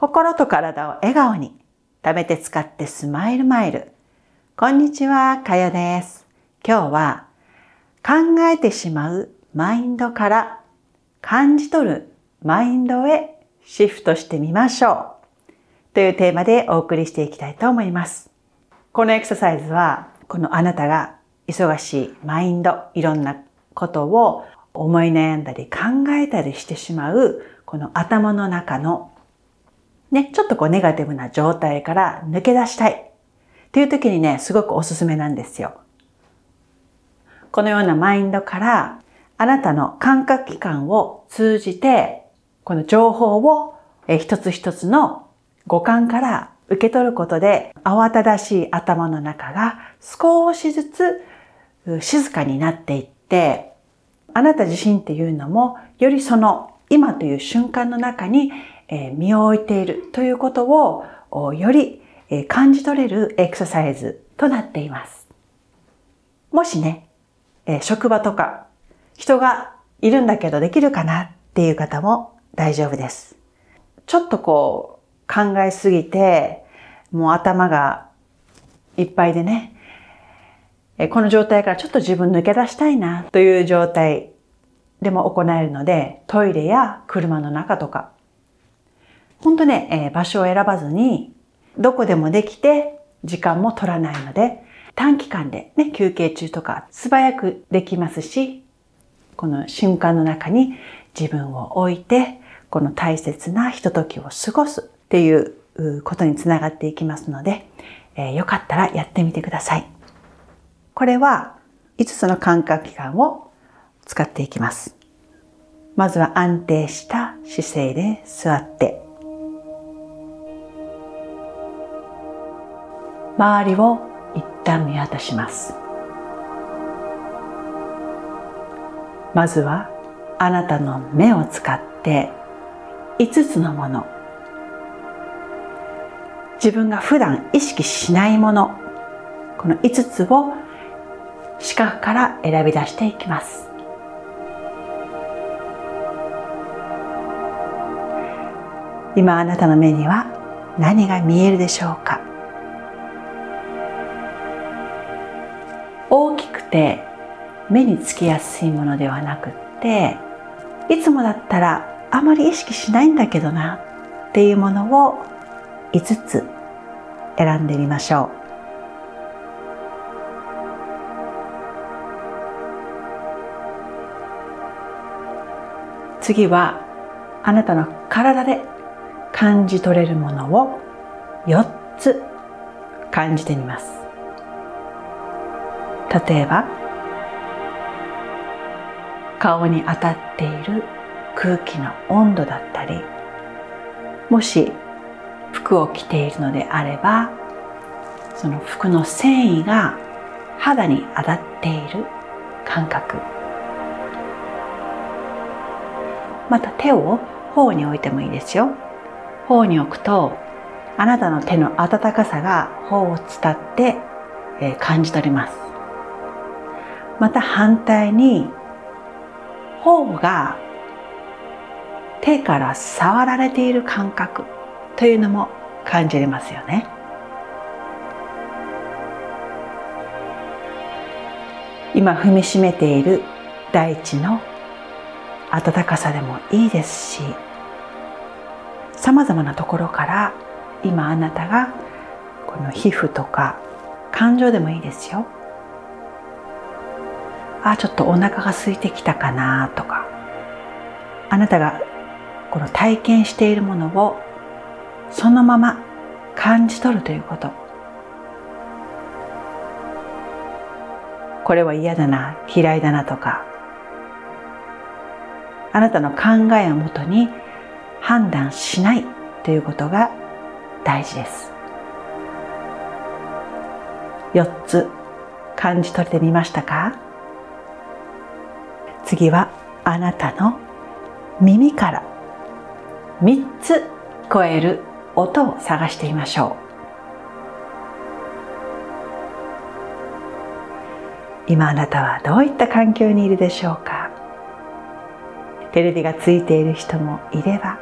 心と体を笑顔に食べて使ってスマイルマイル。こんにちは、かよです。今日は考えてしまうマインドから感じ取るマインドへシフトしてみましょう。というテーマでお送りしていきたいと思います。このエクササイズは、このあなたが忙しいマインド、いろんなことを思い悩んだり考えたりしてしまう、この頭の中のね、ちょっとこうネガティブな状態から抜け出したいっていう時にね、すごくおすすめなんですよ。このようなマインドからあなたの感覚器官を通じてこの情報を一つ一つの五感から受け取ることで慌ただしい頭の中が少しずつ静かになっていってあなた自身っていうのもよりその今という瞬間の中に身を置いているということをより感じ取れるエクササイズとなっています。もしね、職場とか人がいるんだけどできるかなっていう方も大丈夫です。ちょっとこう考えすぎてもう頭がいっぱいでね、この状態からちょっと自分抜け出したいなという状態でも行えるので、トイレや車の中とか本当ね、えー、場所を選ばずに、どこでもできて、時間も取らないので、短期間でね、休憩中とか素早くできますし、この瞬間の中に自分を置いて、この大切なひとときを過ごすっていうことにつながっていきますので、えー、よかったらやってみてください。これは5つの感覚器官を使っていきます。まずは安定した姿勢で座って周りを一旦見渡します。まずはあなたの目を使って5つのもの。自分が普段意識しないもの。この5つを視覚から選び出していきます。今あなたの目には何が見えるでしょうか。て目につきやすいものではなくっていつもだったらあまり意識しないんだけどなっていうものを5つ選んでみましょう。次はあなたの体で感じ取れるものを4つ感じてみます。例えば顔に当たっている空気の温度だったりもし服を着ているのであればその服の繊維が肌に当たっている感覚。また手を頬に置いてもいいですよ。頬に置くとあなたの手の温かさが頬を伝って感じ取ります。また反対に頬が手から触られている感覚というのも感じれますよね。今踏みしめている大地の暖かさでもいいですしさまざまなところから今あなたがこの皮膚とか感情でもいいですよあちょっとお腹が空いてきたかなとか。あなたがこの体験しているものをそのまま感じ取るということ。これは嫌だな嫌いだなとか。あなたの考えをもとに判断しないということが大事です。4つ感じ取れてみましたか？次はあなたの耳から3つ超える音を探してみましょう。今あなたはどういった環境にいるでしょうか？テレビがついている人もいれば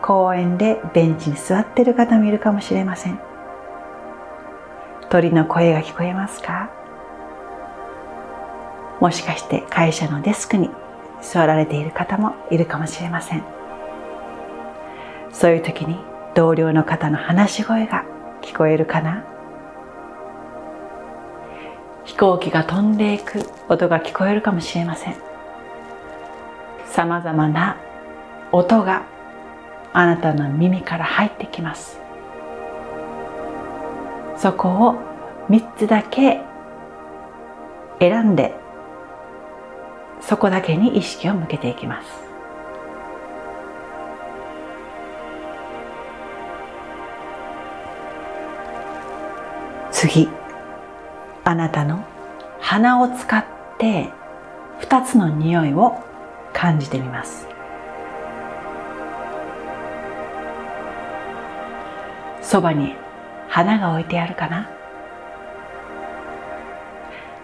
公園でベンチに座っている方もいるかもしれません。鳥の声が聞こえますか？もしかして会社のデスクに座られている方もいるかもしれません。そういう時に同僚の方の話し声が聞こえるかな？飛行機が飛んでいく音が聞こえるかもしれません。さまざまな音があなたの耳から入ってきます。そこを3つだけ選んでそこだけに意識を向けていきます。次。あなたの鼻を使って2つの匂いを感じてみます。そばに花が置いてあるかな？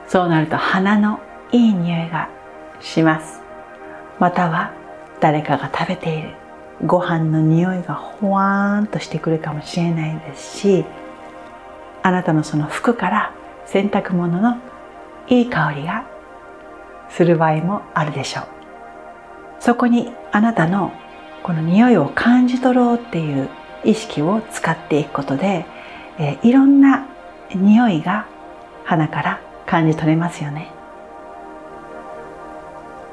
そうなると花のいい匂いがします。または誰かが食べている。ご飯の匂いがほわーんとしてくるかもしれないですしあなたのその服から洗濯物のいい香りがする場合もあるでしょう。そこにあなたのこの匂いを感じ取ろうっていう意識を使っていくことで、え、いろんな匂いが鼻から感じ取れますよね。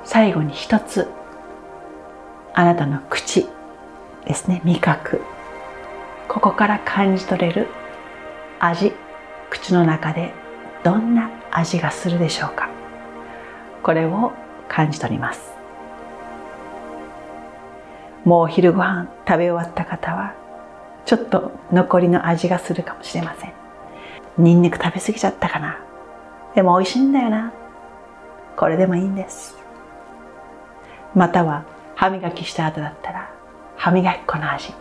最後に一つあなたの口ですね。味覚。ここから感じ取れる味。口の中でどんな味がするでしょうか。これを感じ取ります。もう昼ご飯食べ終わった方はちょっと残りの味がするかもしれません。ニンニク食べ過ぎちゃったかな。でも美味しいんだよな。これでもいいんです。または歯磨きした後だったら歯磨き粉の味。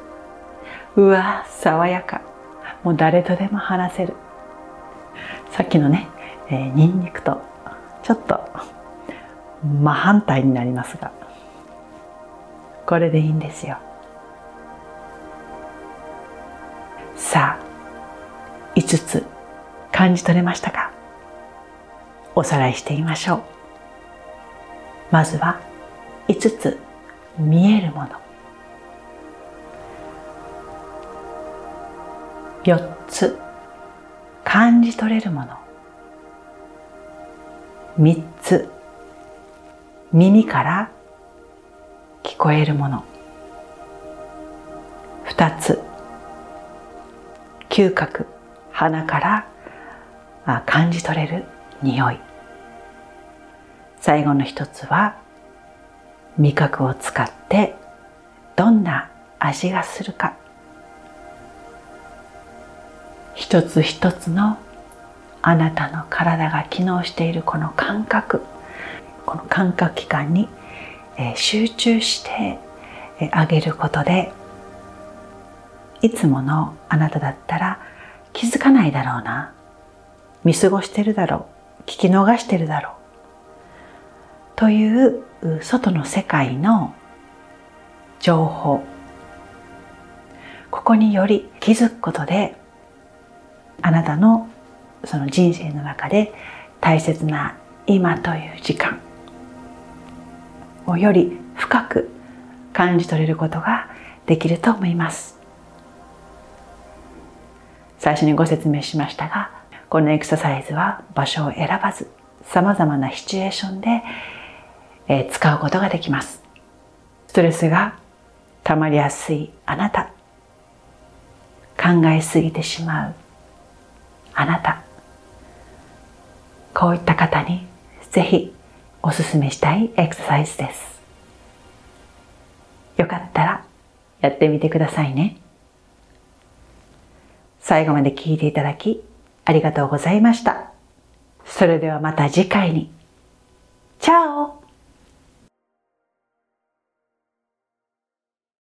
うわ爽やか。もう誰とでも話せる。さっきのね、えー、ニンニクとちょっと真反対になりますがこれでいいんですよ。さあ5つ感じ取れましたか？おさらいしてみましょう。まずは5つ見えるもの。4つ感じ取れるもの。3つ耳から聞こえるもの。2つ嗅覚鼻から感じ取れる匂い。最後の一つは味覚を使ってどんな味がするか。一つ一つのあなたの体が機能しているこの感覚。この感覚器官に集中してあげることでいつものあなただったら気づかないだろうな。見過ごしてるだろう。聞き逃してるだろう。という外の世界の情報ここにより気づくことであなたのその人生の中で大切な今という時間をより深く感じ取れることができると思います。最初にご説明しましたがこのエクササイズは場所を選ばず様々なシチュエーションで、え使うことができます。ストレスが溜まりやすいあなた。考えすぎてしまう。あなた。こういった方にぜひお勧めしたいエクササイズです。よかったらやってみてくださいね。最後まで聞いていただきありがとうございました。それではまた次回に。チャオ！